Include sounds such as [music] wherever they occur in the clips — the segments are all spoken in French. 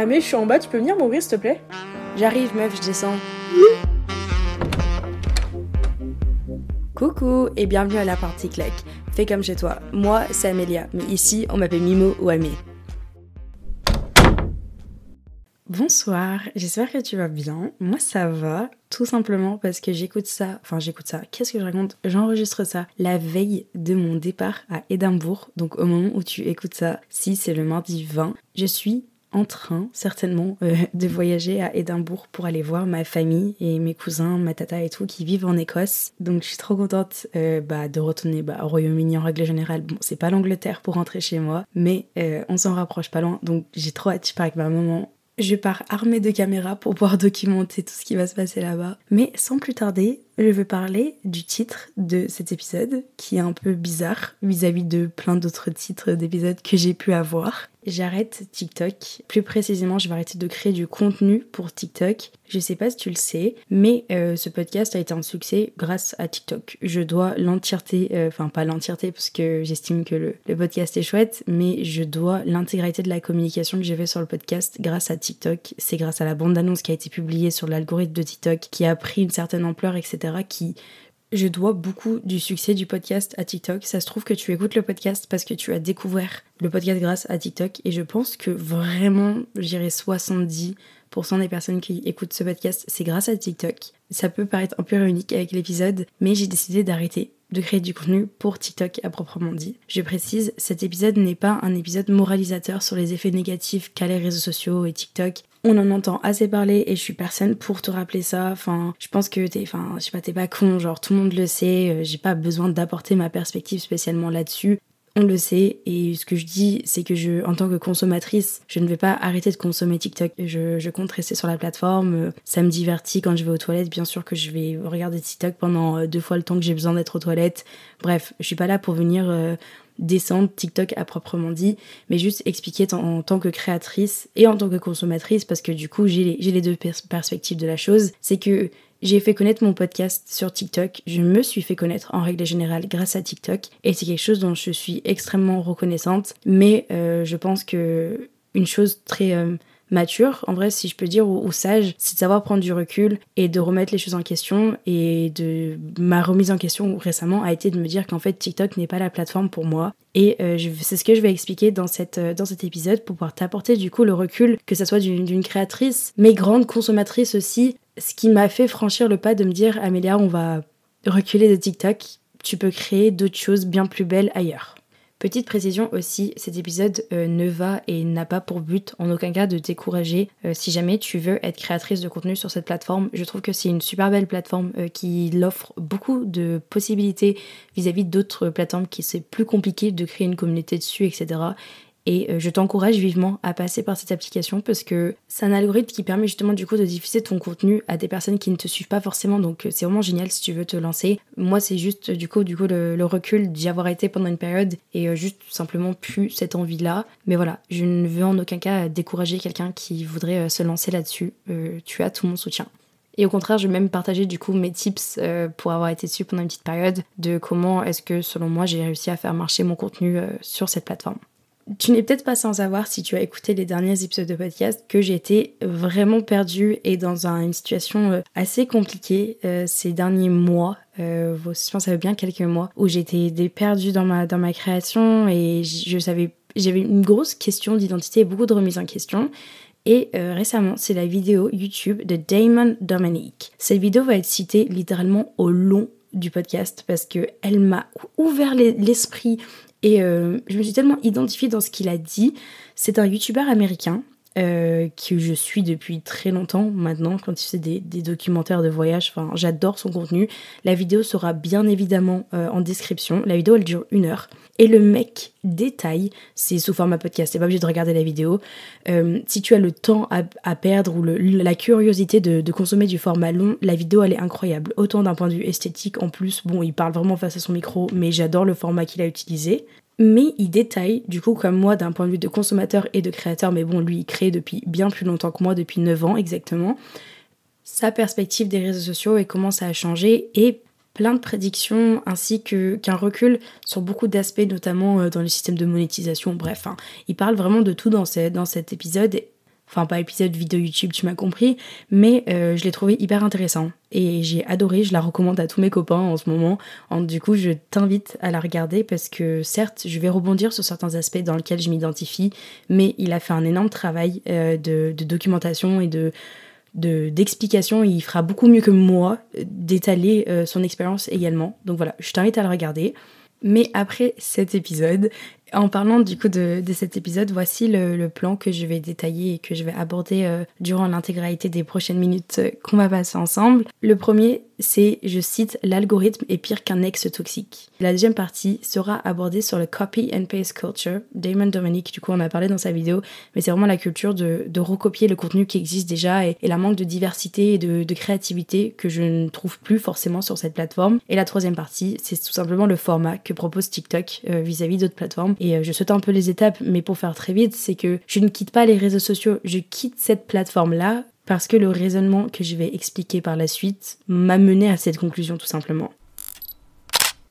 Ah mais je suis en bas, tu peux venir m'ouvrir s'il te plaît? J'arrive meuf, je descends. Coucou et bienvenue à la partie claque. Fais comme chez toi. Moi, c'est Amélia, mais ici, on m'appelle Mimo ou Amé. Bonsoir, j'espère que tu vas bien. Moi ça va, tout simplement parce que j'écoute ça, enfin j'écoute ça, qu'est-ce que je raconte? J'enregistre ça la veille de mon départ à Édimbourg, donc au moment où tu écoutes ça, si c'est le mardi 20, je suis en train certainement euh, de voyager à Édimbourg pour aller voir ma famille et mes cousins, ma tata et tout qui vivent en Écosse. Donc je suis trop contente euh, bah, de retourner bah, au Royaume-Uni en règle générale. Bon, c'est pas l'Angleterre pour rentrer chez moi, mais euh, on s'en rapproche pas loin. Donc j'ai trop hâte, je pars avec ma maman je pars armée de caméras pour pouvoir [laughs] documenter tout ce qui va se passer là-bas. Mais sans plus tarder, je veux parler du titre de cet épisode, qui est un peu bizarre vis-à-vis de plein d'autres titres d'épisodes que j'ai pu avoir. J'arrête TikTok. Plus précisément, je vais arrêter de créer du contenu pour TikTok. Je sais pas si tu le sais, mais euh, ce podcast a été un succès grâce à TikTok. Je dois l'entièreté, euh, enfin pas l'entièreté parce que j'estime que le, podcast est chouette, mais je dois l'intégralité de la communication que j'ai fait sur le podcast grâce à TikTok. C'est grâce à la bande-annonce qui a été publiée sur l'algorithme de TikTok qui a pris une certaine ampleur, etc qui je dois beaucoup du succès du podcast à TikTok. Ça se trouve que tu écoutes le podcast parce que tu as découvert le podcast grâce à TikTok. Et je pense que vraiment, je dirais 70% des personnes qui écoutent ce podcast, c'est grâce à TikTok. Ça peut paraître un peu unique avec l'épisode, mais j'ai décidé d'arrêter de créer du contenu pour TikTok à proprement dit. Je précise, cet épisode n'est pas un épisode moralisateur sur les effets négatifs qu'a les réseaux sociaux et TikTok on en entend assez parler et je suis personne pour te rappeler ça. Enfin, je pense que t'es, enfin, je sais pas, t'es pas con, genre tout le monde le sait. Euh, j'ai pas besoin d'apporter ma perspective spécialement là-dessus. On le sait et ce que je dis, c'est que je, en tant que consommatrice, je ne vais pas arrêter de consommer TikTok. Je, je compte rester sur la plateforme. Ça me divertit quand je vais aux toilettes. Bien sûr que je vais regarder TikTok pendant euh, deux fois le temps que j'ai besoin d'être aux toilettes. Bref, je suis pas là pour venir euh, descendre TikTok à proprement dit, mais juste expliquer en, tant que créatrice et en tant que consommatrice, parce que du coup j'ai les, les, deux perspectives de la chose, c'est que j'ai fait connaître mon podcast sur TikTok, je me suis fait connaître en règle générale grâce à TikTok, et c'est quelque chose dont je suis extrêmement reconnaissante, mais euh, je pense que une chose très... Euh, mature, en vrai, si je peux dire, ou, sage, c'est de savoir prendre du recul et de remettre les choses en question. Et de ma remise en question récemment a été de me dire qu'en fait, TikTok n'est pas la plateforme pour moi. Et euh, c'est ce que je vais expliquer dans, cette, euh, dans cet épisode pour pouvoir t'apporter du coup le recul, que ce soit d'une créatrice, mais grande consommatrice aussi, ce qui m'a fait franchir le pas de me dire, Amélia, on va reculer de TikTok, tu peux créer d'autres choses bien plus belles ailleurs. Petite précision aussi, cet épisode euh, ne va et n'a pas pour but en aucun cas de décourager euh, si jamais tu veux être créatrice de contenu sur cette plateforme. Je trouve que c'est une super belle plateforme euh, qui l'offre beaucoup de possibilités vis-à-vis d'autres plateformes qui c'est plus compliqué de créer une communauté dessus, etc. Et euh, je t'encourage vivement à passer par cette application parce que c'est un algorithme qui permet justement du coup de diffuser ton contenu à des personnes qui ne te suivent pas forcément. Donc euh, c'est vraiment génial si tu veux te lancer. Moi c'est juste du coup du coup le, recul d'y avoir été pendant une période et euh, juste simplement plus cette envie là. Mais voilà, je ne veux en aucun cas décourager quelqu'un qui voudrait se lancer là-dessus. tu as tout mon soutien. Et au contraire, je vais même partager du coup mes tips pour avoir été dessus pendant une petite période de comment est-ce que selon moi j'ai réussi à faire marcher mon contenu sur cette plateforme. Tu n'es peut-être pas sans savoir si tu as écouté les derniers épisodes de podcast que été vraiment perdue et dans une situation euh, assez compliquée euh, ces derniers mois. Euh, je pense ça fait bien quelques mois où j'étais perdue dans ma, dans ma création et je savais, j'avais une grosse question d'identité et beaucoup de remise en question. Et récemment, c'est la vidéo YouTube de Damon Dominique. Cette vidéo va être citée littéralement au long du podcast parce que elle m'a ouvert l'esprit et euh, je me suis tellement identifiée dans ce qu'il a dit. C'est un youtubeur américain euh, que je suis depuis très longtemps maintenant quand il fait des, documentaires de voyage. Enfin, j'adore son contenu. La vidéo sera bien évidemment euh, en description. La vidéo elle dure une heure. Et le mec détaille, c'est sous format podcast, t'es pas obligé de regarder la vidéo. Euh, si tu as le temps à, perdre ou la curiosité de, de, consommer du format long, la vidéo elle est incroyable. Autant d'un point de vue esthétique en plus, bon il parle vraiment face à son micro, mais j'adore le format qu'il a utilisé mais il détaille, du coup, comme moi, d'un point de vue de consommateur et de créateur, mais bon, lui, il crée depuis bien plus longtemps que moi, depuis 9 ans exactement, sa perspective des réseaux sociaux et comment ça a changé, et plein de prédictions, ainsi qu'un recul sur beaucoup d'aspects, notamment euh, dans le système de monétisation, bref, hein. il parle vraiment de tout dans cet épisode, Enfin, pas épisode vidéo YouTube, tu m'as compris, mais euh, je l'ai trouvé hyper intéressant. Et j'ai adoré, je la recommande à tous mes copains en ce moment. du coup, je t'invite à la regarder parce que certes, je vais rebondir sur certains aspects dans lesquels je m'identifie, mais il a fait un énorme travail euh, de, documentation et de d'explication, il fera beaucoup mieux que moi d'étaler euh, son expérience également. Donc voilà, je t'invite à le regarder. Mais après cet épisode, en parlant du coup de, cet épisode, voici le, plan que je vais détailler et que je vais aborder euh, durant l'intégralité des prochaines minutes euh, qu'on va passer ensemble. Le premier, c'est, je cite, l'algorithme est pire qu'un ex toxique. La deuxième partie sera abordée sur le copy and paste culture. Damon Dominic, du coup, on a parlé dans sa vidéo, mais c'est vraiment la culture de, recopier le contenu qui existe déjà et, la manque de diversité et de, créativité que je ne trouve plus forcément sur cette plateforme. Et la troisième partie, c'est tout simplement le format que propose TikTok euh, vis-à-vis d'autres plateformes et euh, je saute un peu les étapes, mais pour faire très vite, c'est que je ne quitte pas les réseaux sociaux, je quitte cette plateforme-là parce que le raisonnement que je vais expliquer par la suite m'a mené à cette conclusion tout simplement.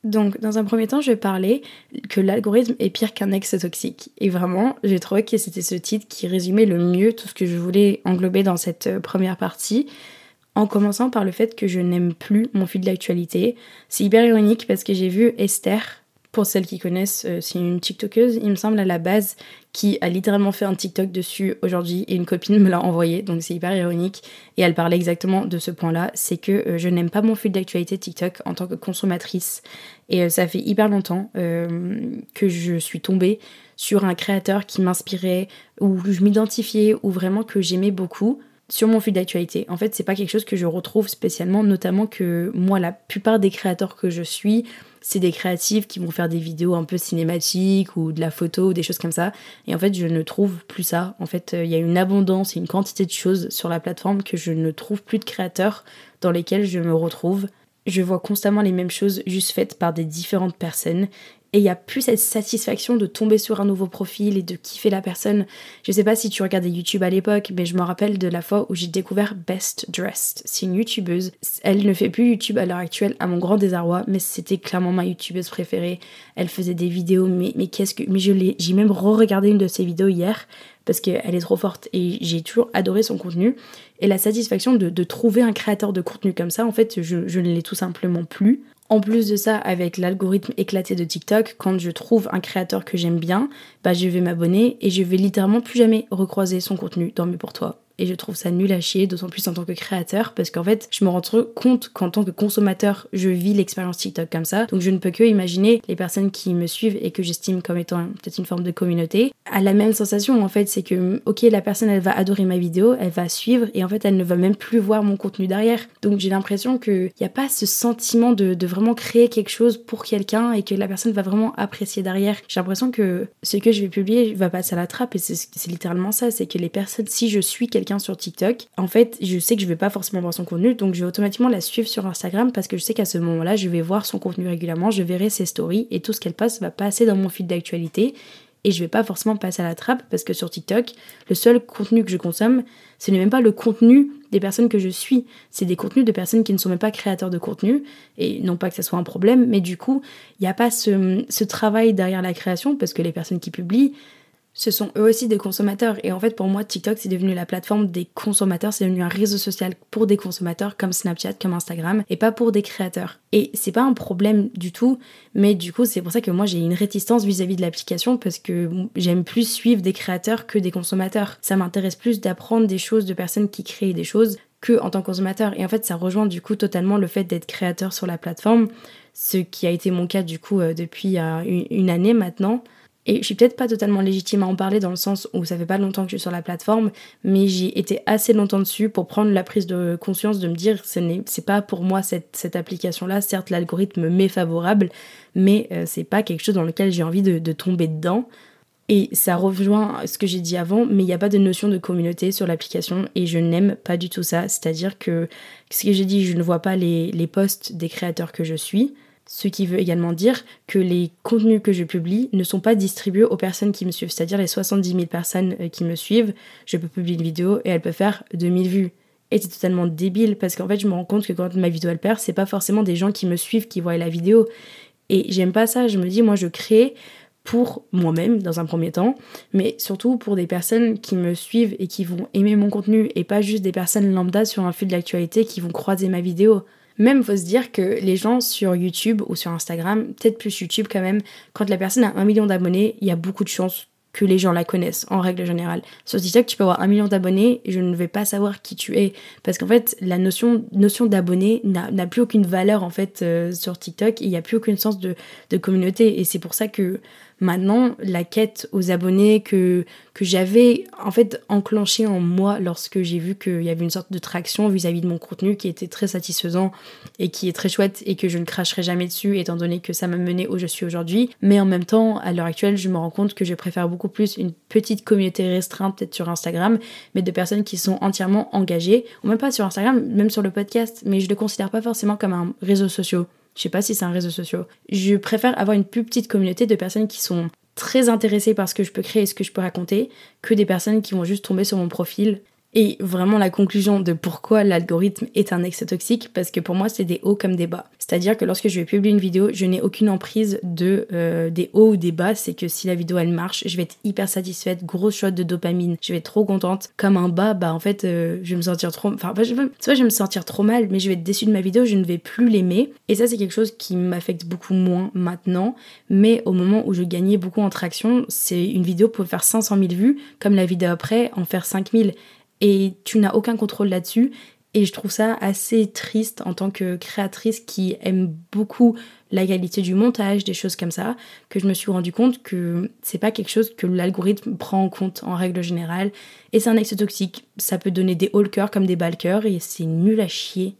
Donc, dans un premier temps, je vais parler que l'algorithme est pire qu'un ex toxique. Et vraiment, j'ai trouvé que c'était ce titre qui résumait le mieux tout ce que je voulais englober dans cette euh, première partie. En commençant par le fait que je n'aime plus mon fil d'actualité. C'est hyper ironique parce que j'ai vu Esther, pour celles qui connaissent, euh, c'est une TikTokeuse, il me semble, à la base, qui a littéralement fait un TikTok dessus aujourd'hui et une copine me l'a envoyé, donc c'est hyper ironique. Et elle parlait exactement de ce point-là, c'est que euh, je n'aime pas mon fil d'actualité TikTok en tant que consommatrice. Et euh, ça fait hyper longtemps que je suis tombée sur un créateur qui m'inspirait, ou je m'identifiais, ou vraiment que j'aimais beaucoup sur mon fil d'actualité. En fait, c'est pas quelque chose que je retrouve spécialement, notamment que moi, la plupart des créateurs que je suis, c'est des créatifs qui vont faire des vidéos un peu cinématiques ou de la photo ou des choses comme ça. Et en fait, je ne trouve plus ça. En fait, euh, il y a une abondance et une quantité de choses sur la plateforme que je ne trouve plus de créateurs dans lesquels je me retrouve. Je vois constamment les mêmes choses juste faites par des différentes personnes et il n'y a plus cette satisfaction de tomber sur un nouveau profil et de kiffer la personne. Je sais pas si tu regardais YouTube à l'époque, mais je me rappelle de la fois où j'ai découvert Best Dressed. C'est une youtubeuse. Elle ne fait plus YouTube à l'heure actuelle, à mon grand désarroi, mais c'était clairement ma youtubeuse préférée. Elle faisait des vidéos, mais, mais qu'est-ce que. Mais j'ai même re-regardé une de ses vidéos hier parce qu'elle est trop forte et j'ai toujours adoré son contenu. Et la satisfaction de, trouver un créateur de contenu comme ça, en fait, je, ne l'ai tout simplement plus. En plus de ça, avec l'algorithme éclaté de TikTok, quand je trouve un créateur que j'aime bien, bah je vais m'abonner et je vais littéralement plus jamais recroiser son contenu dans mes pour toi et je trouve ça nul à chier, d'autant plus en tant que créateur, parce qu'en fait, je me rends compte qu'en tant que consommateur, je vis l'expérience TikTok comme ça. Donc je ne peux que imaginer les personnes qui me suivent et que j'estime comme étant peut-être une forme de communauté, à la même sensation en fait, c'est que ok, la personne elle va adorer ma vidéo, elle va suivre et en fait elle ne va même plus voir mon contenu derrière. Donc j'ai l'impression qu'il n'y a pas ce sentiment de, de vraiment créer quelque chose pour quelqu'un et que la personne va vraiment apprécier derrière. J'ai l'impression que ce que je vais publier va passer à la trappe et c'est littéralement ça, c'est que les personnes, si je suis quelqu'un sur TikTok, en fait, je sais que je vais pas forcément voir son contenu, donc je vais automatiquement la suivre sur Instagram parce que je sais qu'à ce moment-là, je vais voir son contenu régulièrement, je verrai ses stories et tout ce qu'elle passe va passer dans mon fil d'actualité et je vais pas forcément passer à la trappe parce que sur TikTok, le seul contenu que je consomme, ce n'est même pas le contenu des personnes que je suis, c'est des contenus de personnes qui ne sont même pas créateurs de contenu et non pas que ça soit un problème, mais du coup, il n'y a pas ce, ce travail derrière la création parce que les personnes qui publient, ce sont eux aussi des consommateurs. Et en fait, pour moi, TikTok, c'est devenu la plateforme des consommateurs. C'est devenu un réseau social pour des consommateurs comme Snapchat, comme Instagram, et pas pour des créateurs. Et c'est pas un problème du tout, mais du coup, c'est pour ça que moi, j'ai une réticence vis-à-vis de l'application parce que j'aime plus suivre des créateurs que des consommateurs. Ça m'intéresse plus d'apprendre des choses de personnes qui créent des choses que en tant que consommateur. Et en fait, ça rejoint du coup totalement le fait d'être créateur sur la plateforme, ce qui a été mon cas du coup euh, depuis euh, une année maintenant. Et je suis peut-être pas totalement légitime à en parler dans le sens où ça fait pas longtemps que je suis sur la plateforme, mais j'ai été assez longtemps dessus pour prendre la prise de conscience de me dire c'est pas pour moi cette, cette application-là. Certes, l'algorithme m'est favorable, mais euh, c'est pas quelque chose dans lequel j'ai envie de, de tomber dedans. Et ça rejoint ce que j'ai dit avant, mais il n'y a pas de notion de communauté sur l'application et je n'aime pas du tout ça. C'est-à-dire que ce que j'ai dit, je ne vois pas les, les posts des créateurs que je suis. Ce qui veut également dire que les contenus que je publie ne sont pas distribués aux personnes qui me suivent. C'est-à-dire les 70 000 personnes euh, qui me suivent, je peux publier une vidéo et elle peut faire 2000 vues. Et c'est totalement débile parce qu'en fait, je me rends compte que quand ma vidéo elle perd, c'est pas forcément des gens qui me suivent qui voient la vidéo. Et j'aime pas ça. Je me dis, moi, je crée pour moi-même dans un premier temps, mais surtout pour des personnes qui me suivent et qui vont aimer mon contenu et pas juste des personnes lambda sur un fil de l'actualité qui vont croiser ma vidéo. Même faut se dire que les gens sur YouTube ou sur Instagram, peut-être plus YouTube quand même, quand la personne a un million d'abonnés, il y a beaucoup de chances que les gens la connaissent en règle générale. Sur TikTok, tu peux avoir un million d'abonnés et je ne vais pas savoir qui tu es. Parce qu'en fait, la notion, notion d'abonné n'a plus aucune valeur en fait euh, sur TikTok. Il n'y a plus aucun sens de, de communauté. Et c'est pour ça que Maintenant, la quête aux abonnés que, que j'avais en fait enclenchée en moi lorsque j'ai vu qu'il y avait une sorte de traction vis-à-vis de mon contenu qui était très satisfaisant et qui est très chouette et que je ne cracherai jamais dessus étant donné que ça m'a mené où je suis aujourd'hui. Mais en même temps, à l'heure actuelle, je me rends compte que je préfère beaucoup plus une petite communauté restreinte peut-être sur Instagram, mais de personnes qui sont entièrement engagées, ou même pas sur Instagram, même sur le podcast, mais je le considère pas forcément comme un réseau social. Je sais pas si c'est un réseau social. Je préfère avoir une plus petite communauté de personnes qui sont très intéressées par ce que je peux créer et ce que je peux raconter que des personnes qui vont juste tomber sur mon profil et vraiment la conclusion de pourquoi l'algorithme est un ex toxique, parce que pour moi c'est des hauts comme des bas. C'est-à-dire que lorsque je vais publier une vidéo, je n'ai aucune emprise de euh, des hauts ou des bas, c'est que si la vidéo elle marche, je vais être hyper satisfaite, grosse shot de dopamine, je vais être trop contente. Comme un bas, bah en fait euh, je vais me sentir trop, enfin je vais... je vais me sentir trop mal, mais je vais être déçue de ma vidéo, je ne vais plus l'aimer. Et ça c'est quelque chose qui m'affecte beaucoup moins maintenant, mais au moment où je gagnais beaucoup en traction, c'est une vidéo pour faire 500 000 vues, comme la vidéo après en faire 5000 et tu n'as aucun contrôle là-dessus. Et je trouve ça assez triste en tant que créatrice qui aime beaucoup la qualité du montage, des choses comme ça, que je me suis rendu compte que c'est pas quelque chose que l'algorithme prend en compte en règle générale. Et c'est un ex toxique. Ça peut donner des haut comme des bas et c'est nul à chier.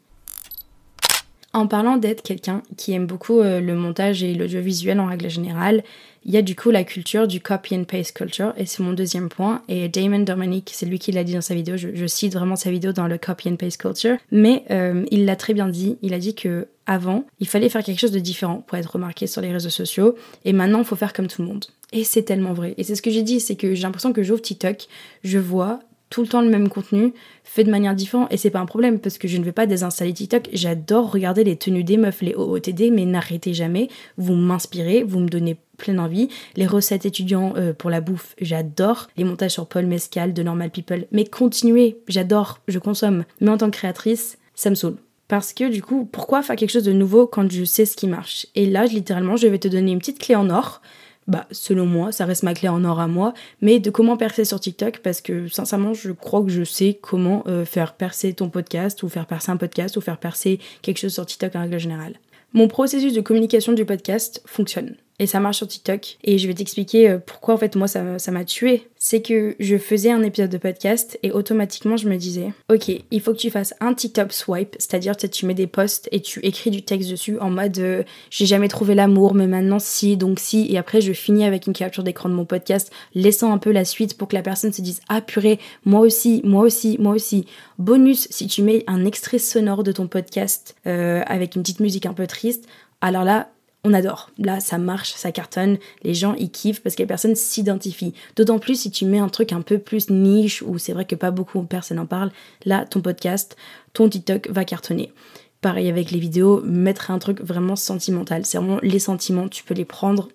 En parlant d'être quelqu'un qui aime beaucoup euh, le montage et l'audiovisuel en règle générale, il y a du coup la culture du copy and paste culture, et c'est mon deuxième point. Et Damon Dominic, c'est lui qui l'a dit dans sa vidéo, je, cite vraiment sa vidéo dans le copy and paste culture, mais euh, il l'a très bien dit, il a dit que avant, il fallait faire quelque chose de différent pour être remarqué sur les réseaux sociaux, et maintenant, il faut faire comme tout le monde. Et c'est tellement vrai. Et c'est ce que j'ai dit, c'est que j'ai l'impression que j'ouvre TikTok, je vois tout le temps le même contenu, fait de manière différente. Et c'est pas un problème parce que je ne vais pas désinstaller TikTok. J'adore regarder les tenues des meufs, les OOTD, mais n'arrêtez jamais. Vous m'inspirez, vous me donnez plein envie. Les recettes étudiants euh, pour la bouffe, j'adore. Les montages sur Paul Mescal de Normal People. Mais continuez, j'adore, je consomme. Mais en tant que créatrice, ça me saoule. Parce que du coup, pourquoi faire quelque chose de nouveau quand je sais ce qui marche? Et là, littéralement, je vais te donner une petite clé en or bah, selon moi, ça reste ma clé en or à moi, mais de comment percer sur TikTok, parce que sincèrement, je crois que je sais comment euh, faire percer ton podcast, ou faire percer un podcast, ou faire percer quelque chose sur TikTok en règle générale. Mon processus de communication du podcast fonctionne et ça marche sur TikTok. Et je vais t'expliquer euh, pourquoi en fait moi ça, m'a tué. C'est que je faisais un épisode de podcast et automatiquement je me disais, ok, il faut que tu fasses un TikTok swipe, c'est-à-dire tu mets des posts et tu écris du texte dessus en mode euh, j'ai jamais trouvé l'amour, mais maintenant si, donc si. Et après je finis avec une capture d'écran de mon podcast, laissant un peu la suite pour que la personne se dise ah purée, moi aussi, moi aussi, moi aussi. Bonus, si tu mets un extrait sonore de ton podcast euh, avec une petite musique un peu triste, alors là, on adore. Là, ça marche, ça cartonne, les gens y kiffent parce que les personnes s'identifient. D'autant plus si tu mets un truc un peu plus niche où c'est vrai que pas beaucoup de personnes en parlent, là, ton podcast, ton TikTok va cartonner. Pareil avec les vidéos, mettre un truc vraiment sentimental. C'est vraiment les sentiments, tu peux les prendre,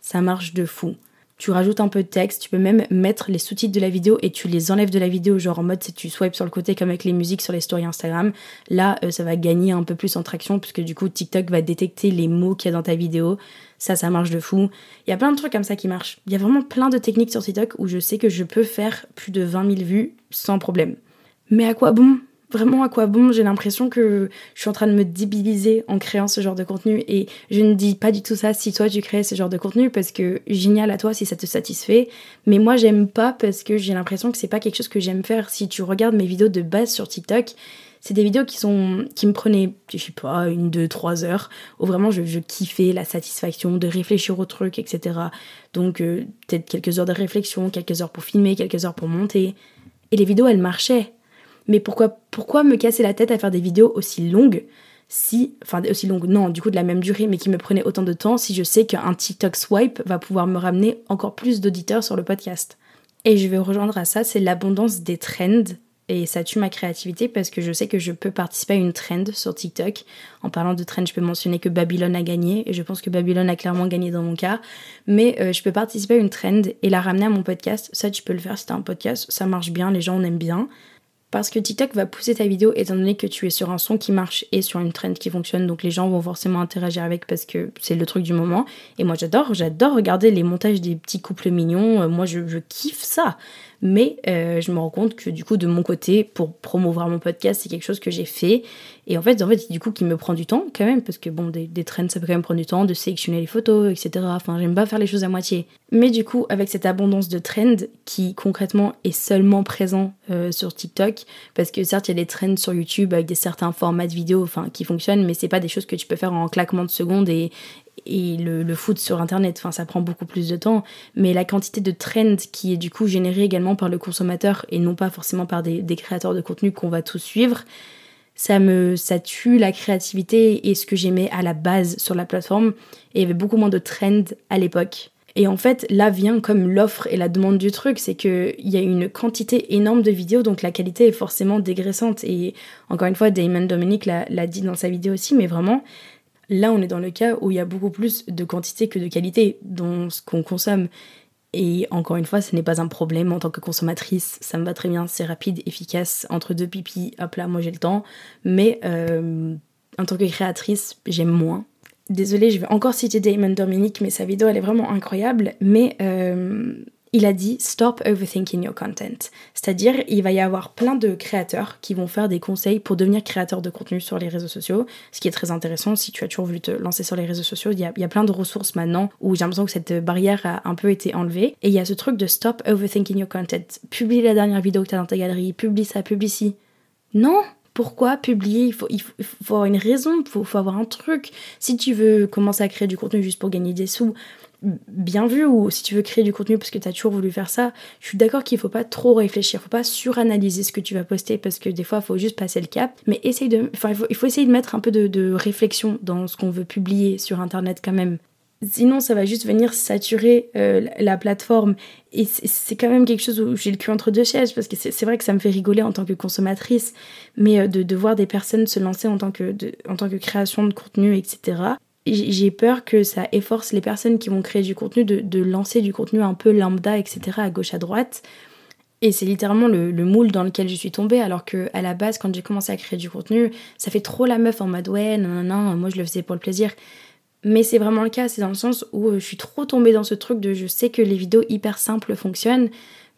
ça marche de fou tu rajoutes un peu de texte, tu peux même mettre les sous-titres de la vidéo et tu les enlèves de la vidéo, genre en mode si tu swipes sur le côté comme avec les musiques sur les stories Instagram. Là, euh, ça va gagner un peu plus en traction puisque du coup TikTok va détecter les mots qu'il y a dans ta vidéo. Ça, ça marche de fou. Il y a plein de trucs comme ça qui marchent. Il y a vraiment plein de techniques sur TikTok où je sais que je peux faire plus de 20 000 vues sans problème. Mais à quoi bon? Vraiment à quoi bon. J'ai l'impression que je suis en train de me débiliser en créant ce genre de contenu. Et je ne dis pas du tout ça si toi tu crées ce genre de contenu parce que génial à toi si ça te satisfait, mais moi j'aime pas parce que j'ai l'impression que c'est pas quelque chose que j'aime faire. Si tu regardes mes vidéos de base sur TikTok, c'est des vidéos qui sont qui me prenaient je sais pas une deux trois heures où vraiment je, kiffais la satisfaction de réfléchir au truc etc donc euh, peut-être quelques heures de réflexion quelques heures pour filmer quelques heures pour monter. Et les vidéos elles marchaient mais pourquoi, pourquoi me casser la tête à faire des vidéos aussi longues si, enfin aussi longues, non, du coup de la même durée, mais qui me prenaient autant de temps si je sais qu'un TikTok swipe va pouvoir me ramener encore plus d'auditeurs sur le podcast. Et je vais rejoindre à ça, c'est l'abondance des trends et ça tue ma créativité parce que je sais que je peux participer à une trend sur TikTok. En parlant de trend, je peux mentionner que Babylone a gagné et je pense que Babylone a clairement gagné dans mon cas. Mais euh, je peux participer à une trend et la ramener à mon podcast. Ça, tu peux le faire si t'as un podcast. Ça marche bien, les gens en aiment bien. Parce que TikTok va pousser ta vidéo étant donné que tu es sur un son qui marche et sur une trend qui fonctionne. Donc les gens vont forcément interagir avec parce que c'est le truc du moment. Et moi j'adore, j'adore regarder les montages des petits couples mignons. Euh, moi je, je kiffe ça. Mais euh, je me rends compte que du coup, de mon côté, pour promouvoir mon podcast, c'est quelque chose que j'ai fait. Et en fait, en fait, du coup, qui me prend du temps quand même, parce que bon, des, des trends, ça peut quand même prendre du temps, de sélectionner les photos, etc. Enfin, j'aime pas faire les choses à moitié. Mais du coup, avec cette abondance de trends qui concrètement est seulement présent euh, sur TikTok, parce que certes, il y a des trends sur YouTube avec des certains formats de vidéos, qui fonctionnent, mais c'est pas des choses que tu peux faire en claquement de secondes et, et le, le, foot sur internet, enfin ça prend beaucoup plus de temps, mais la quantité de trends qui est du coup générée également par le consommateur et non pas forcément par des, des créateurs de contenu qu'on va tous suivre, ça me ça tue la créativité et ce que j'aimais à la base sur la plateforme et il y avait beaucoup moins de trends à l'époque. Et en fait, là vient comme l'offre et la demande du truc, c'est qu'il y a une quantité énorme de vidéos, donc la qualité est forcément dégraissante. Et encore une fois, Damon Dominic l'a dit dans sa vidéo aussi, mais vraiment, Là, on est dans le cas où il y a beaucoup plus de quantité que de qualité dans ce qu'on consomme. Et encore une fois, ce n'est pas un problème en tant que consommatrice. Ça me va très bien, c'est rapide, efficace. Entre deux pipis, hop là, moi j'ai le temps. Mais euh, en tant que créatrice, j'aime moins. Désolée, je vais encore citer Damon Dominic, mais sa vidéo elle est vraiment incroyable. Mais euh, il a dit Stop overthinking your content. C'est-à-dire, il va y avoir plein de créateurs qui vont faire des conseils pour devenir créateur de contenu sur les réseaux sociaux, ce qui est très intéressant si tu as toujours voulu te lancer sur les réseaux sociaux. Il y a, il plein de ressources maintenant où j'ai l'impression que cette barrière a un peu été enlevée. Et il y a ce truc de Stop overthinking your content. Publie la dernière vidéo que tu as dans ta galerie, publie ça, publie ci. Non, pourquoi publier? Il faut, avoir une raison, il faut, avoir un truc. Si tu veux commencer à créer du contenu juste pour gagner des sous, bien vu ou si tu veux créer du contenu parce que tu as toujours voulu faire ça, je suis d'accord qu'il faut pas trop réfléchir, faut pas suranalyser ce que tu vas poster parce que des fois il faut juste passer le cap, mais essaye de enfin il faut, essayer de mettre un peu de, réflexion dans ce qu'on veut publier sur internet quand même. Sinon, ça va juste venir saturer euh, la plateforme. Et c'est quand même quelque chose où j'ai le cul entre deux chaises, parce que c'est vrai que ça me fait rigoler en tant que consommatrice, mais euh, de, de voir des personnes se lancer en tant que, de, en tant que création de contenu, etc j'ai peur que ça efforce les personnes qui vont créer du contenu de, de, lancer du contenu un peu lambda, etc., à gauche, à droite. Et c'est littéralement le, le, moule dans lequel je suis tombée, alors que à la base, quand j'ai commencé à créer du contenu, ça fait trop la meuf en mode ouais, non, non, moi je le faisais pour le plaisir. Mais c'est vraiment le cas, c'est dans le sens où je suis trop tombée dans ce truc de je sais que les vidéos hyper simples fonctionnent,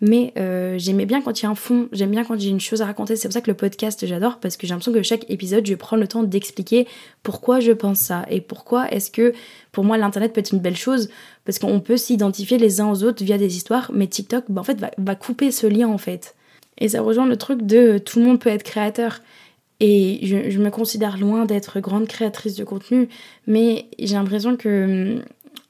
mais euh, j'aimais bien quand il y a un fond, j'aime bien quand j'ai une chose à raconter. C'est pour ça que le podcast, j'adore, parce que j'ai l'impression que chaque épisode, je prends le temps d'expliquer pourquoi je pense ça et pourquoi est-ce que pour moi l'internet peut être une belle chose, parce qu'on peut s'identifier les uns aux autres via des histoires, mais TikTok, bah, en fait, va, couper ce lien en fait. Et ça rejoint le truc de tout le monde peut être créateur. Et je, je me considère loin d'être grande créatrice de contenu, mais j'ai l'impression que hum,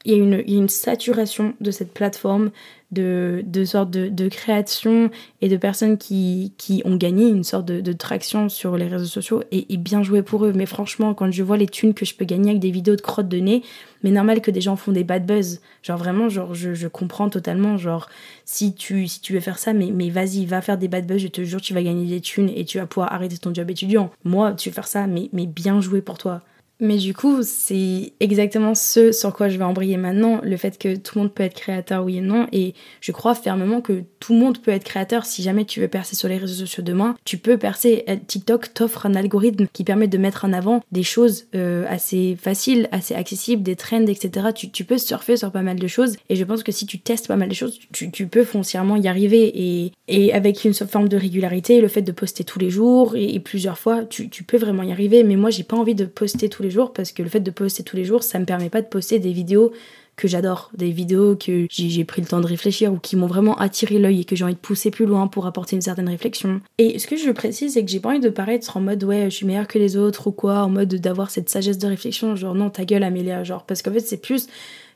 il y, a une, saturation de cette plateforme, de, de sorte de, de, création et de personnes qui, qui ont gagné une sorte de, traction sur les réseaux sociaux et, bien joué pour eux. Mais franchement, quand je vois les thunes que je peux gagner avec des vidéos de crottes de nez, mais normal que des gens font des bad buzz. Genre vraiment, genre je, je comprends totalement. Genre si tu, si tu veux faire ça, mais, mais vas-y, va faire des bad buzz, je te jure, tu vas gagner des thunes et tu vas pouvoir arrêter ton job étudiant. Moi, tu veux faire ça, mais, mais bien joué pour toi. Mais du coup, c'est exactement ce sur quoi je vais embrayer maintenant, le fait que tout le monde peut être créateur, oui et non. Et je crois fermement que tout le monde peut être créateur si jamais tu veux percer sur les réseaux sociaux demain. Tu peux percer. Euh, TikTok t'offre un algorithme qui permet de mettre en avant des choses euh, assez faciles, assez accessibles, des trends, etc. Tu, peux surfer sur pas mal de choses. Et je pense que si tu testes pas mal de choses, tu, peux foncièrement y arriver. Et, avec une forme de régularité, le fait de poster tous les jours et, et plusieurs fois, tu, tu peux vraiment y arriver. Mais moi, j'ai pas envie de poster tous les jours parce que le fait de poster tous les jours, ça me permet pas de poster des vidéos que j'adore, des vidéos que j'ai pris le temps de réfléchir ou qui m'ont vraiment attiré l'œil et que j'ai envie de pousser plus loin pour apporter une certaine réflexion. Et ce que je précise, c'est que j'ai pas envie de paraître en mode ouais, je suis meilleure que les autres ou quoi, en mode d'avoir cette sagesse de réflexion, genre non, ta gueule Amélia, genre, parce qu'en fait, c'est plus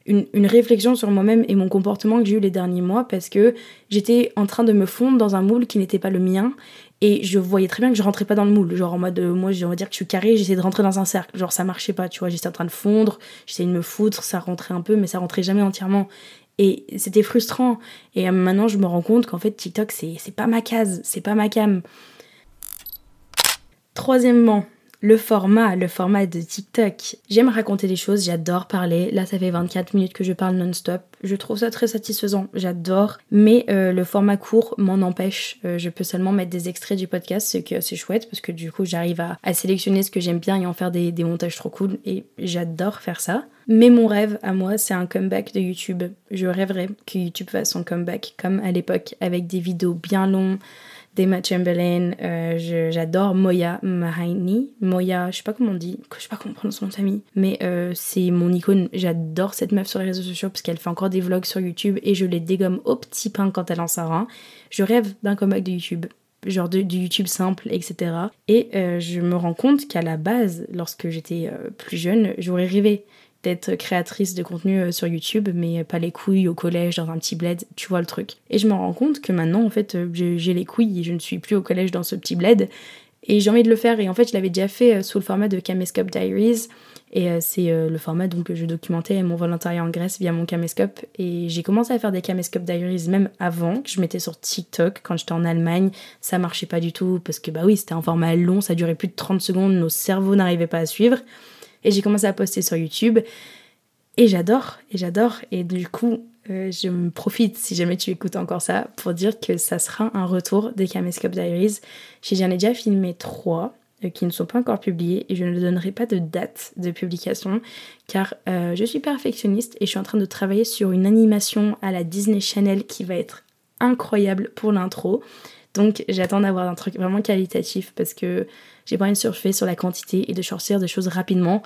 une, une, réflexion sur moi-même et mon comportement que j'ai eu les derniers mois parce que j'étais en train de me fondre dans un moule qui n'était pas le mien et je voyais très bien que je rentrais pas dans le moule. Genre en mode, euh, moi, on va dire que je suis carré, j'essayais de rentrer dans un cercle. Genre ça marchait pas, tu vois. J'étais en train de fondre, j'essayais de me foutre, ça rentrait un peu, mais ça rentrait jamais entièrement. Et c'était frustrant. Et maintenant, je me rends compte qu'en fait, TikTok, c'est pas ma case, c'est pas ma cam. Troisièmement, le format, le format de TikTok. J'aime raconter des choses, j'adore parler. Là, ça fait 24 minutes que je parle non-stop. Je trouve ça très satisfaisant, j'adore. Mais euh, le format court m'en empêche. Euh, je peux seulement mettre des extraits du podcast, ce qui est chouette parce que du coup, j'arrive à, sélectionner ce que j'aime bien et en faire des, des montages trop cool. Et j'adore faire ça. Mais mon rêve à moi, c'est un comeback de YouTube. Je rêverais que YouTube fasse son comeback comme à l'époque avec des vidéos bien longues Emma Chamberlain, euh, j'adore Moya Mahaini. Moya, je sais pas comment on dit, je sais pas comment on prononce son nom de famille, mais euh, c'est mon icône. J'adore cette meuf sur les réseaux sociaux parce qu'elle fait encore des vlogs sur YouTube et je les dégomme au petit pain quand elle en sort un. Je rêve d'un comeback de YouTube genre du YouTube simple, etc. Et euh, je me rends compte qu'à la base, lorsque j'étais plus jeune, j'aurais rêvé d'être créatrice de contenu euh, sur YouTube, mais pas les couilles au collège dans un petit bled, tu vois le truc. Et je me rends compte que maintenant, en fait, euh, j'ai les couilles et je ne suis plus au collège dans ce petit bled. Et j'ai envie de le faire. Et en fait, je l'avais déjà fait euh, sous le format de Camescope Diaries. Et c'est le format donc, que je documentais mon volontariat en Grèce via mon Camescope. Et j'ai commencé à faire des Camescope Diaries même avant que je mettais sur TikTok quand j'étais en Allemagne. Ça marchait pas du tout parce que, bah oui, c'était un format long, ça durait plus de 30 secondes, nos cerveaux n'arrivaient pas à suivre. Et j'ai commencé à poster sur YouTube. Et j'adore, et j'adore. Et du coup, euh, je me profite, si jamais tu écoutes encore ça, pour dire que ça sera un retour des Camescope Diaries. J'en ai déjà filmé trois euh, qui ne sont pas encore publiés et je ne donnerai pas de date de publication car euh, je suis perfectionniste et je suis en train de travailler sur une animation à la Disney Channel qui va être incroyable pour l'intro. Donc j'attends d'avoir un truc vraiment qualitatif parce que j'ai pas envie de surfer sur la quantité et de sortir des choses rapidement.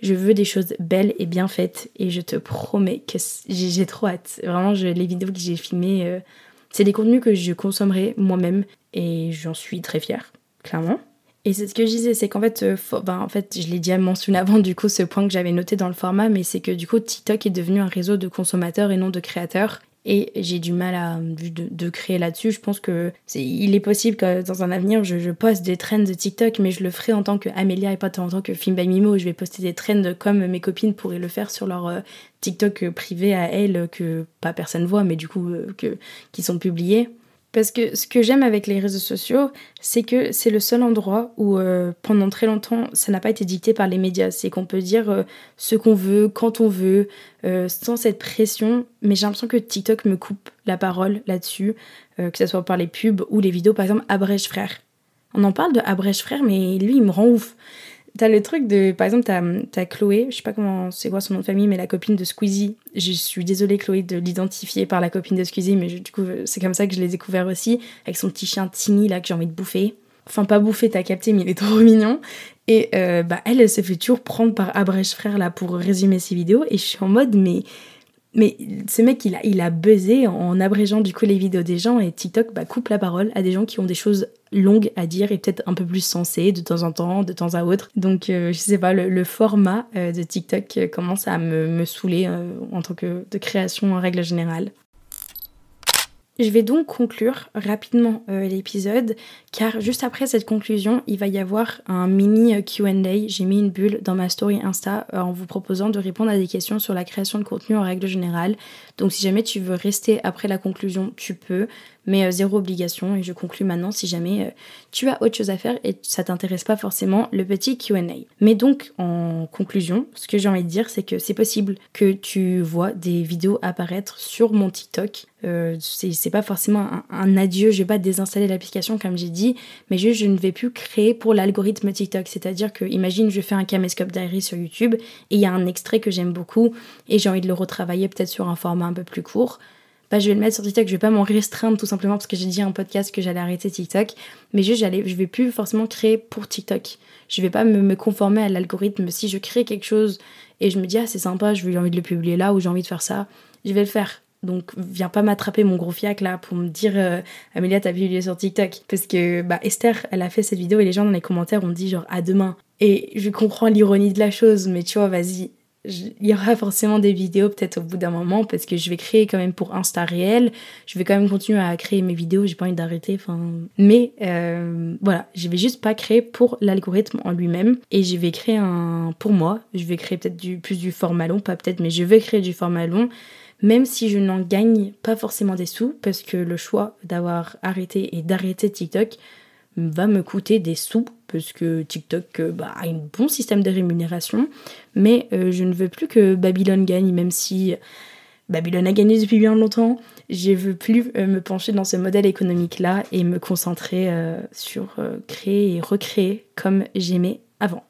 Je veux des choses belles et bien faites et je te promets que j'ai trop hâte. Vraiment, les vidéos que j'ai filmées, euh, c'est des contenus que je consommerai moi-même et j'en suis très fière, clairement. Et c'est ce que je disais, c'est qu'en fait, euh, ben, en fait, je l'ai déjà mentionné avant, du coup, ce point que j'avais noté dans le format, mais c'est que du coup, TikTok est devenu un réseau de consommateurs et non de créateurs et j'ai du mal à de, créer là-dessus. Je pense que c'est il est possible que dans un avenir je, poste des trends de TikTok, mais je le ferai en tant qu'Amélia et pas en tant que Film by Mimo. je vais poster des trends comme mes copines pourraient le faire sur leur euh, TikTok privé à elles que pas personne voit, mais du coup euh, que qui sont publiés. Parce que ce que j'aime avec les réseaux sociaux, c'est que c'est le seul endroit où euh, pendant très longtemps, ça n'a pas été dicté par les médias. C'est qu'on peut dire euh, ce qu'on veut, quand on veut, euh, sans cette pression. Mais j'ai l'impression que TikTok me coupe la parole là-dessus, que ce soit par les pubs ou les vidéos, par exemple, Abrège Frère. On en parle de Abrège Frère, mais lui, il me rend ouf. T'as le truc de, par exemple, t'as as Chloé, je sais pas comment c'est quoi son nom de famille, mais la copine de Squeezie. Je suis désolée, Chloé, de l'identifier par la copine de Squeezie, mais du coup, c'est comme ça que je l'ai découvert aussi, avec son petit chien Tini là que j'ai envie de bouffer. Enfin, pas bouffer, t'as capté, mais il est trop mignon. Et euh, bah, elle, elle se fait toujours prendre par Abrèche Frère là pour résumer ses vidéos, et je suis en mode, mais mais ce mec, il a, il a buzzé en abrégeant du coup les vidéos des gens et TikTok bah, coupe la parole à des gens qui ont des choses longues à dire et peut-être un peu plus sensées de temps en temps, de temps à autre. Donc euh, je sais pas, le, format euh, de TikTok euh, commence à me, me saouler en tant que de création en règle générale. Je vais donc conclure rapidement l'épisode car juste après cette conclusion, il va y avoir un mini Q&A. J'ai mis une bulle dans ma story Insta en vous proposant de répondre à des questions sur la création de contenu en règle générale. Donc si jamais tu veux rester après la conclusion, tu peux mais euh, zéro obligation. Et je conclus maintenant si jamais euh, tu as autre chose à faire et ça t'intéresse pas forcément le petit QA. Mais donc, en conclusion, ce que j'ai envie de dire, c'est que c'est possible que tu vois des vidéos apparaître sur mon TikTok. Euh, c'est pas forcément un, adieu, je vais pas désinstaller l'application comme j'ai dit, mais juste je ne vais plus créer pour l'algorithme TikTok. C'est-à-dire que, imagine, je fais un caméscope diary sur YouTube et il y a un extrait que j'aime beaucoup et j'ai envie de le retravailler peut-être sur un format un peu plus court bah, je vais le mettre sur TikTok, je vais pas m'en restreindre tout simplement parce que j'ai dit un podcast que j'allais arrêter TikTok, mais juste je vais plus forcément créer pour TikTok. Je vais pas me, conformer à l'algorithme. Si je crée quelque chose et je me dis ah c'est sympa, j'ai envie de le publier là ou j'ai envie de faire ça, je vais le faire. Donc viens pas m'attraper mon gros fiac là pour me dire euh, Amélia t'as publié sur TikTok parce que bah Esther elle a fait cette vidéo et les gens dans les commentaires ont dit genre à demain et je comprends l'ironie de la chose mais tu vois vas-y il y aura forcément des vidéos peut-être au bout d'un moment parce que je vais créer quand même pour Insta réel. Je vais quand même continuer à créer mes vidéos, j'ai pas envie d'arrêter. Mais euh, voilà, je vais juste pas créer pour l'algorithme en lui-même et je vais créer un pour moi. Je vais créer peut-être du plus du format long, pas peut-être, mais je vais créer du format long même si je n'en gagne pas forcément des sous, parce que le choix d'avoir arrêté et d'arrêter TikTok va me coûter des sous, parce que TikTok euh, bah, a un bon système de rémunération, mais euh, je ne veux plus que Babylone gagne, même si Babylone a gagné depuis bien longtemps. Je veux plus euh, me pencher dans ce modèle économique-là et me concentrer sur créer et recréer comme j'aimais avant.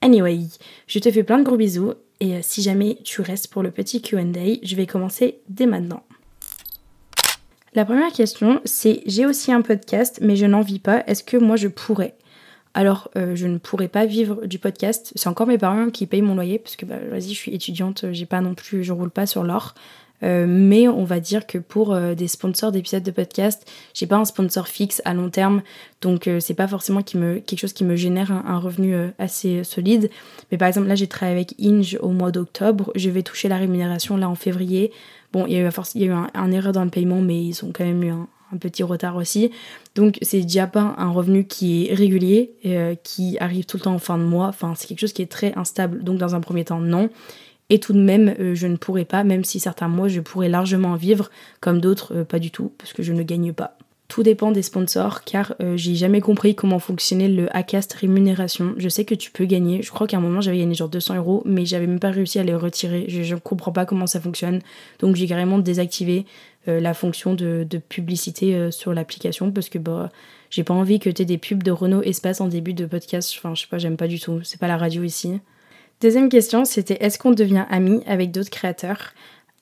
Anyway, je te fais plein de gros bisous et si jamais tu restes pour le petit QA, je vais commencer dès maintenant. La première question, c'est j'ai aussi un podcast, mais je n'en vis pas. Est-ce que moi je pourrais? Alors, euh, je ne pourrais pas vivre du podcast. C'est encore mes parents qui payent mon loyer parce que, bah, vas-y, je suis étudiante, j'ai pas non plus, je roule pas sur l'or. Euh, mais on va dire que pour euh, des sponsors d'épisodes de podcast, j'ai pas un sponsor fixe à long terme, donc euh, c'est pas forcément quelque chose qui me génère un, revenu assez solide. Mais par exemple, là j'ai travaillé avec Inge au mois d'octobre, je vais toucher la rémunération là en février. Bon, il y a eu, il y a eu un, erreur dans le paiement, mais ils ont quand même eu un, petit retard aussi. Donc c'est déjà pas un revenu qui est régulier, qui arrive tout le temps en fin de mois. Enfin, c'est quelque chose qui est très instable. Donc dans un premier temps, non. Et tout de même, euh, je ne pourrais pas, même si certains mois je pourrais largement vivre, comme d'autres euh, pas du tout, parce que je ne gagne pas. Tout dépend des sponsors, car euh, j'ai jamais compris comment fonctionnait le Acast rémunération. Je sais que tu peux gagner, je crois qu'à un moment j'avais gagné genre 200 euros, mais j'avais même pas réussi à les retirer. Je, ne comprends pas comment ça fonctionne, donc j'ai carrément désactivé la fonction de, publicité sur l'application parce que bah j'ai pas envie que tu aies des pubs de Renault Espace en début de podcast. Enfin, je sais pas, j'aime pas du tout. C'est pas la radio ici. Deuxième question, c'était est-ce qu'on devient ami avec d'autres créateurs?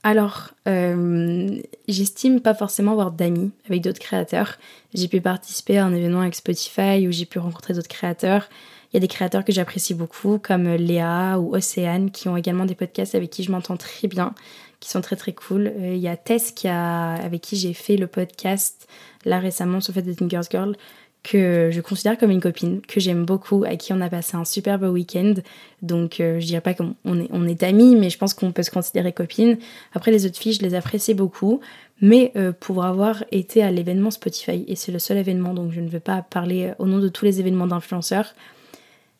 Alors, euh, j'estime pas forcément avoir d'amis avec d'autres créateurs. J'ai pu participer à un événement avec Spotify où j'ai pu rencontrer d'autres créateurs. Il y a des créateurs que j'apprécie beaucoup, comme Léa ou Océane, qui ont également des podcasts avec qui je m'entends très bien, qui sont très très cool. Euh, il y a Tess qui a, avec qui j'ai fait le podcast là récemment sur fait de Girls Girl que je considère comme une copine, que j'aime beaucoup, à qui on a passé un superbe week-end. Donc euh, je dirais pas qu'on est, on est amis, mais je pense qu'on peut se considérer copine. Après les autres filles, je les apprécie beaucoup. Mais euh, pour avoir été à l'événement Spotify, et c'est le seul événement, donc je ne veux pas parler au nom de tous les événements d'influenceurs,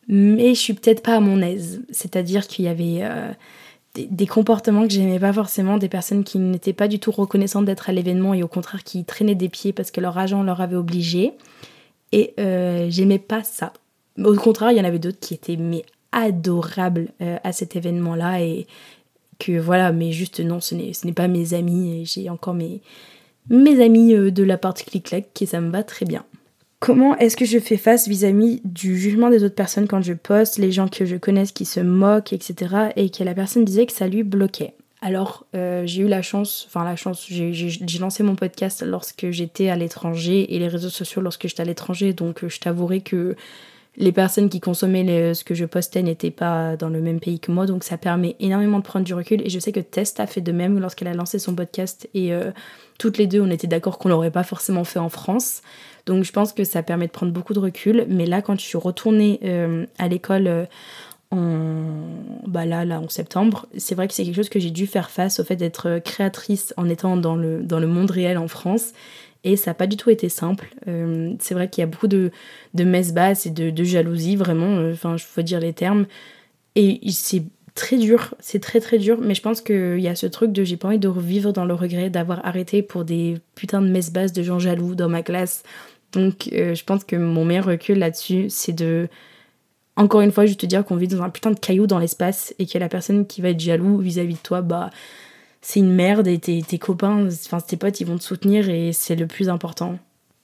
mais je suis peut-être pas à mon aise. C'est-à-dire qu'il y avait... Euh, des, comportements que j'aimais pas forcément, des personnes qui n'étaient pas du tout reconnaissantes d'être à l'événement et au contraire qui traînaient des pieds parce que leur agent leur avait obligé. Et euh, j'aimais pas ça. Au contraire, il y en avait d'autres qui étaient adorables euh, à cet événement-là et que voilà, mais juste non, ce n'est pas mes amis. J'ai encore mes, mes amis euh, de la partie clic-clac qui ça me va très bien. Comment est-ce que je fais face vis-à-vis du jugement des autres personnes quand je poste, les gens que je connaisse qui se moquent, etc. et que la personne disait que ça lui bloquait? Alors, euh, j'ai eu la chance, enfin la chance, j'ai lancé mon podcast lorsque j'étais à l'étranger et les réseaux sociaux lorsque j'étais à l'étranger, donc euh, je t'avouerai que les personnes qui consommaient ce que je postais n'étaient pas dans le même pays que moi, donc ça permet énormément de prendre du recul. Et je sais que Test a fait de même lorsqu'elle a lancé son podcast et euh, toutes les deux, on était d'accord qu'on l'aurait pas forcément fait en France. Donc je pense que ça permet de prendre beaucoup de recul. Mais là, quand je suis retournée à l'école en, bah là, là, en septembre. C'est vrai que c'est quelque chose que j'ai dû faire face au fait d'être créatrice en étant dans le, dans le monde réel en France. Et ça n'a pas du tout été simple. Euh, c'est vrai qu'il y a beaucoup de, de messes basses et de, de jalousie, vraiment. Euh, enfin, je faut dire les termes. Et c'est très dur, c'est très très dur, mais je pense qu'il y a ce truc de j'ai pas envie de revivre dans le regret d'avoir arrêté pour des putains de messes basses de gens jaloux dans ma classe. Donc euh, je pense que mon meilleur recul là-dessus, c'est de encore une fois, je te dire qu'on vit dans un putain de caillou dans l'espace et que la personne qui va être jaloux vis-à-vis de toi, bah, c'est une merde et tes, copains, enfin tes potes, ils vont te soutenir et c'est le plus important.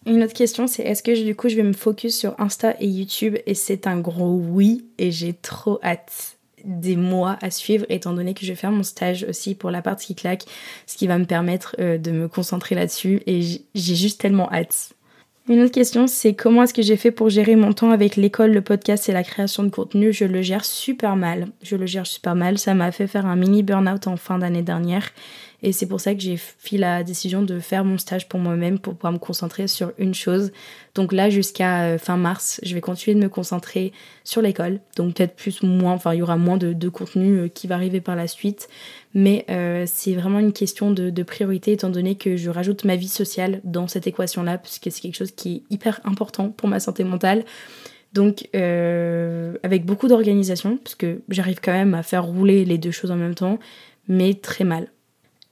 Une autre question, c'est est-ce que du coup je vais me focus sur Insta et YouTube Et c'est un gros oui et j'ai trop hâte des mois à suivre étant donné que je vais faire mon stage aussi pour la partie qui claque, ce qui va me permettre euh, de me concentrer là-dessus et j'ai juste tellement hâte. Une autre question, c'est comment est-ce que j'ai fait pour gérer mon temps avec l'école, le podcast et la création de contenu? Je le gère super mal. Je le gère super mal. Ça m'a fait faire un mini burn-out en fin d'année dernière. Et c'est pour ça que j'ai fait la décision de faire mon stage pour moi-même pour pouvoir me concentrer sur une chose. Donc là, jusqu'à euh, fin mars, je vais continuer de me concentrer sur l'école. Donc peut-être plus, moins, enfin il y aura moins de, contenu euh, qui va arriver par la suite. Mais euh, c'est vraiment une question de, de, priorité étant donné que je rajoute ma vie sociale dans cette équation-là, puisque c'est quelque chose qui est hyper important pour ma santé mentale. Donc avec beaucoup d'organisation, parce que j'arrive quand même à faire rouler les deux choses en même temps, mais très mal.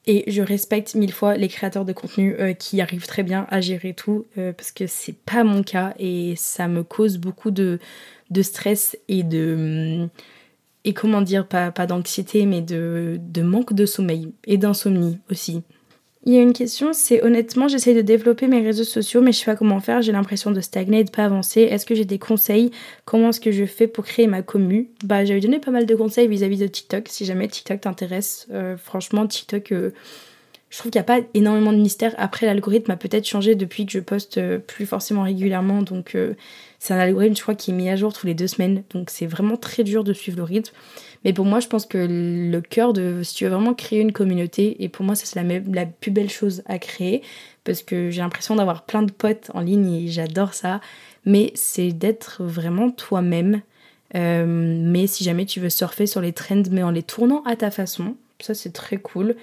Et je respecte mille fois les créateurs de contenu euh, qui arrivent très bien à gérer tout, euh, parce que c'est pas mon cas et ça me cause beaucoup de, stress et de. Et comment dire, pas, d'anxiété, mais de manque de sommeil et d'insomnie aussi. Il y a une question, c'est honnêtement, j'essaye de développer mes réseaux sociaux, mais je sais pas comment faire. J'ai l'impression de stagner, de pas avancer. Est-ce que j'ai des conseils? Comment est-ce que je fais pour créer ma commu? Bah, j'avais donné pas mal de conseils vis-à-vis de TikTok. Si jamais TikTok t'intéresse, euh, franchement, TikTok, euh, je trouve qu'il n'y a pas énormément de mystère. Après, l'algorithme a peut-être changé depuis que je poste euh, plus forcément régulièrement. Donc, c'est un algorithme, je crois, qui est mis à jour tous les deux semaines. Donc, c'est vraiment très dur de suivre le rythme. Mais pour moi, je pense que le cœur de, si tu veux vraiment créer une communauté, et pour moi, ça c'est la, la plus belle chose à créer, parce que j'ai l'impression d'avoir plein de potes en ligne et j'adore ça, mais c'est d'être vraiment toi-même. Euh, mais si jamais tu veux surfer sur les trends, mais en les tournant à ta façon, ça c'est très cool.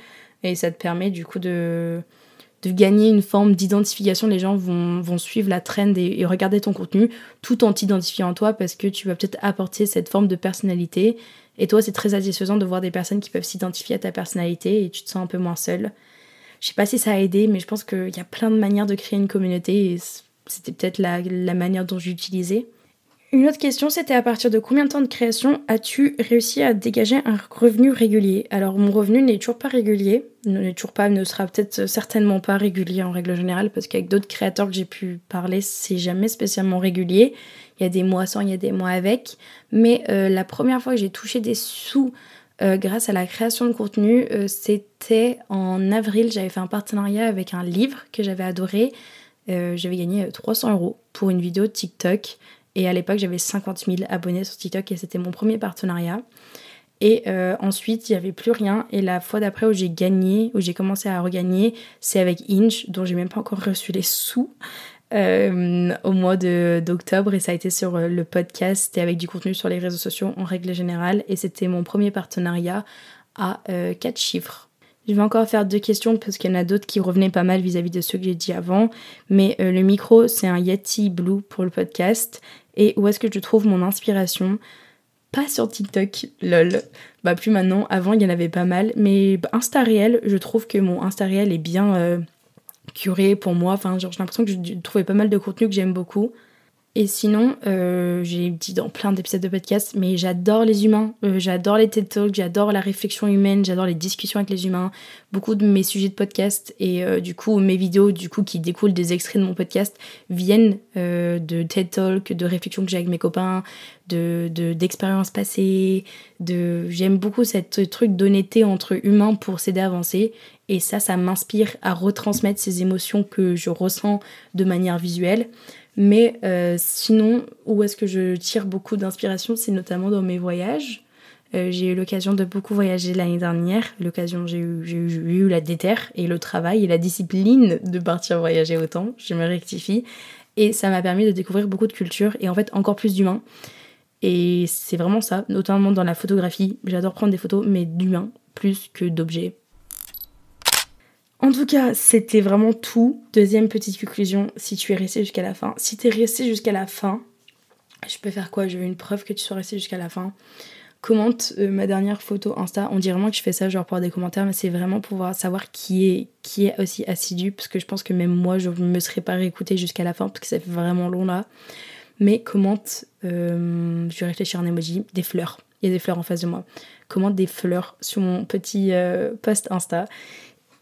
Et ça te permet du coup de, gagner une forme d'identification. Les gens vont, vont, suivre la trend et, regarder ton contenu tout en t'identifiant en toi parce que tu vas peut-être apporter cette forme de personnalité et toi, c'est très satisfaisant de voir des personnes qui peuvent s'identifier à ta personnalité et tu te sens un peu moins seule. Je sais pas si ça a aidé, mais je pense qu'il y a plein de manières de créer une communauté et c'était peut-être la, la, manière dont j'utilisais. Une autre question, c'était à partir de combien de temps de création as-tu réussi à dégager un revenu régulier? Alors mon revenu n'est toujours pas régulier, n'est ne sera peut-être certainement pas régulier en règle générale, parce qu'avec d'autres créateurs que j'ai pu parler, c'est jamais spécialement régulier. Il y a des mois sans, il y a des mois avec. Mais euh, la première fois que j'ai touché des sous euh, grâce à la création de contenu, euh, c'était en avril. J'avais fait un partenariat avec un livre que j'avais adoré. j'avais gagné 300 euros pour une vidéo TikTok. Et à l'époque, j'avais 50 000 abonnés sur TikTok et c'était mon premier partenariat. Et ensuite, il n'y avait plus rien. Et la fois d'après où j'ai gagné, où j'ai commencé à regagner, c'est avec Inch, dont j'ai même pas encore reçu les sous. Euh, au mois d'octobre et ça a été sur euh, le podcast et avec du contenu sur les réseaux sociaux en règle générale et c'était mon premier partenariat à euh, 4 chiffres. Je vais encore faire deux questions parce qu'il y en a d'autres qui revenaient pas mal vis-à-vis de ceux que j'ai dit avant. Mais euh, le micro, c'est un Yeti Blue pour le podcast. Et où est-ce que je trouve mon inspiration? Pas sur TikTok, lol. Bah plus maintenant, avant il y en avait pas mal. Mais Insta Réel, je trouve que mon Insta Réel est bien curé pour moi. Enfin, j'ai l'impression que je trouvais pas mal de contenu que j'aime beaucoup. Et sinon, euh, j'ai dit dans plein d'épisodes de podcast, mais j'adore les humains, euh, j'adore les TED Talks, j'adore la réflexion humaine, j'adore les discussions avec les humains, beaucoup de mes sujets de podcast et euh, du coup mes vidéos du coup qui découlent des extraits de mon podcast viennent de TED Talk, de réflexions que j'ai avec mes copains, de d'expériences passées, de j'aime beaucoup cette truc d'honnêteté entre humains pour s'aider à avancer et ça ça m'inspire à retransmettre ces émotions que je ressens de manière visuelle. Mais euh, sinon, où est-ce que je tire beaucoup d'inspiration, c'est notamment dans mes voyages. Euh, j'ai eu l'occasion de beaucoup voyager l'année dernière. L'occasion, j'ai eu, eu, eu, la déterre et le travail et la discipline de partir voyager autant. Je me rectifie. Et ça m'a permis de découvrir beaucoup de cultures et en fait encore plus d'humains. Et c'est vraiment ça, notamment dans la photographie. J'adore prendre des photos, mais d'humains plus que d'objets. En tout cas, c'était vraiment tout. Deuxième petite conclusion, si tu es resté jusqu'à la fin. Si tu es resté jusqu'à la fin, je peux faire quoi? Je veux une preuve que tu sois resté jusqu'à la fin. Commente euh, ma dernière photo Insta. On dirait vraiment que je fais ça genre pour des commentaires, mais c'est vraiment pour pouvoir savoir qui est, qui est aussi assidu. Parce que je pense que même moi, je ne me serais pas réécouté jusqu'à la fin, parce que ça fait vraiment long là. Mais commente, euh, je vais réfléchir un emoji, des fleurs. Il y a des fleurs en face de moi. Commente des fleurs sur mon petit euh, post Insta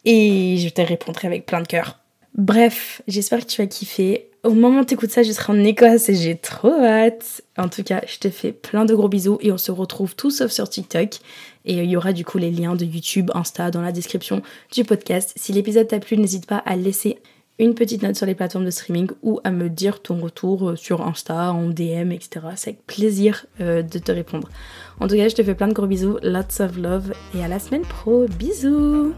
et je te répondrai avec plein de cœur. Bref, j'espère que tu as kiffé. Au moment où t'écoutes ça, je serai en Écosse et j'ai trop hâte. En tout cas, je te fais plein de gros bisous et on se retrouve tout sauf sur TikTok. Et il y aura du coup les liens de YouTube, Insta dans la description du podcast. Si l'épisode t'a plu, n'hésite pas à laisser une petite note sur les plateformes de streaming ou à me dire ton retour euh, sur Insta, en DM, etc. C'est avec plaisir euh, de te répondre. En tout cas, je te fais plein de gros bisous, lots of love et à la semaine pro. Bisous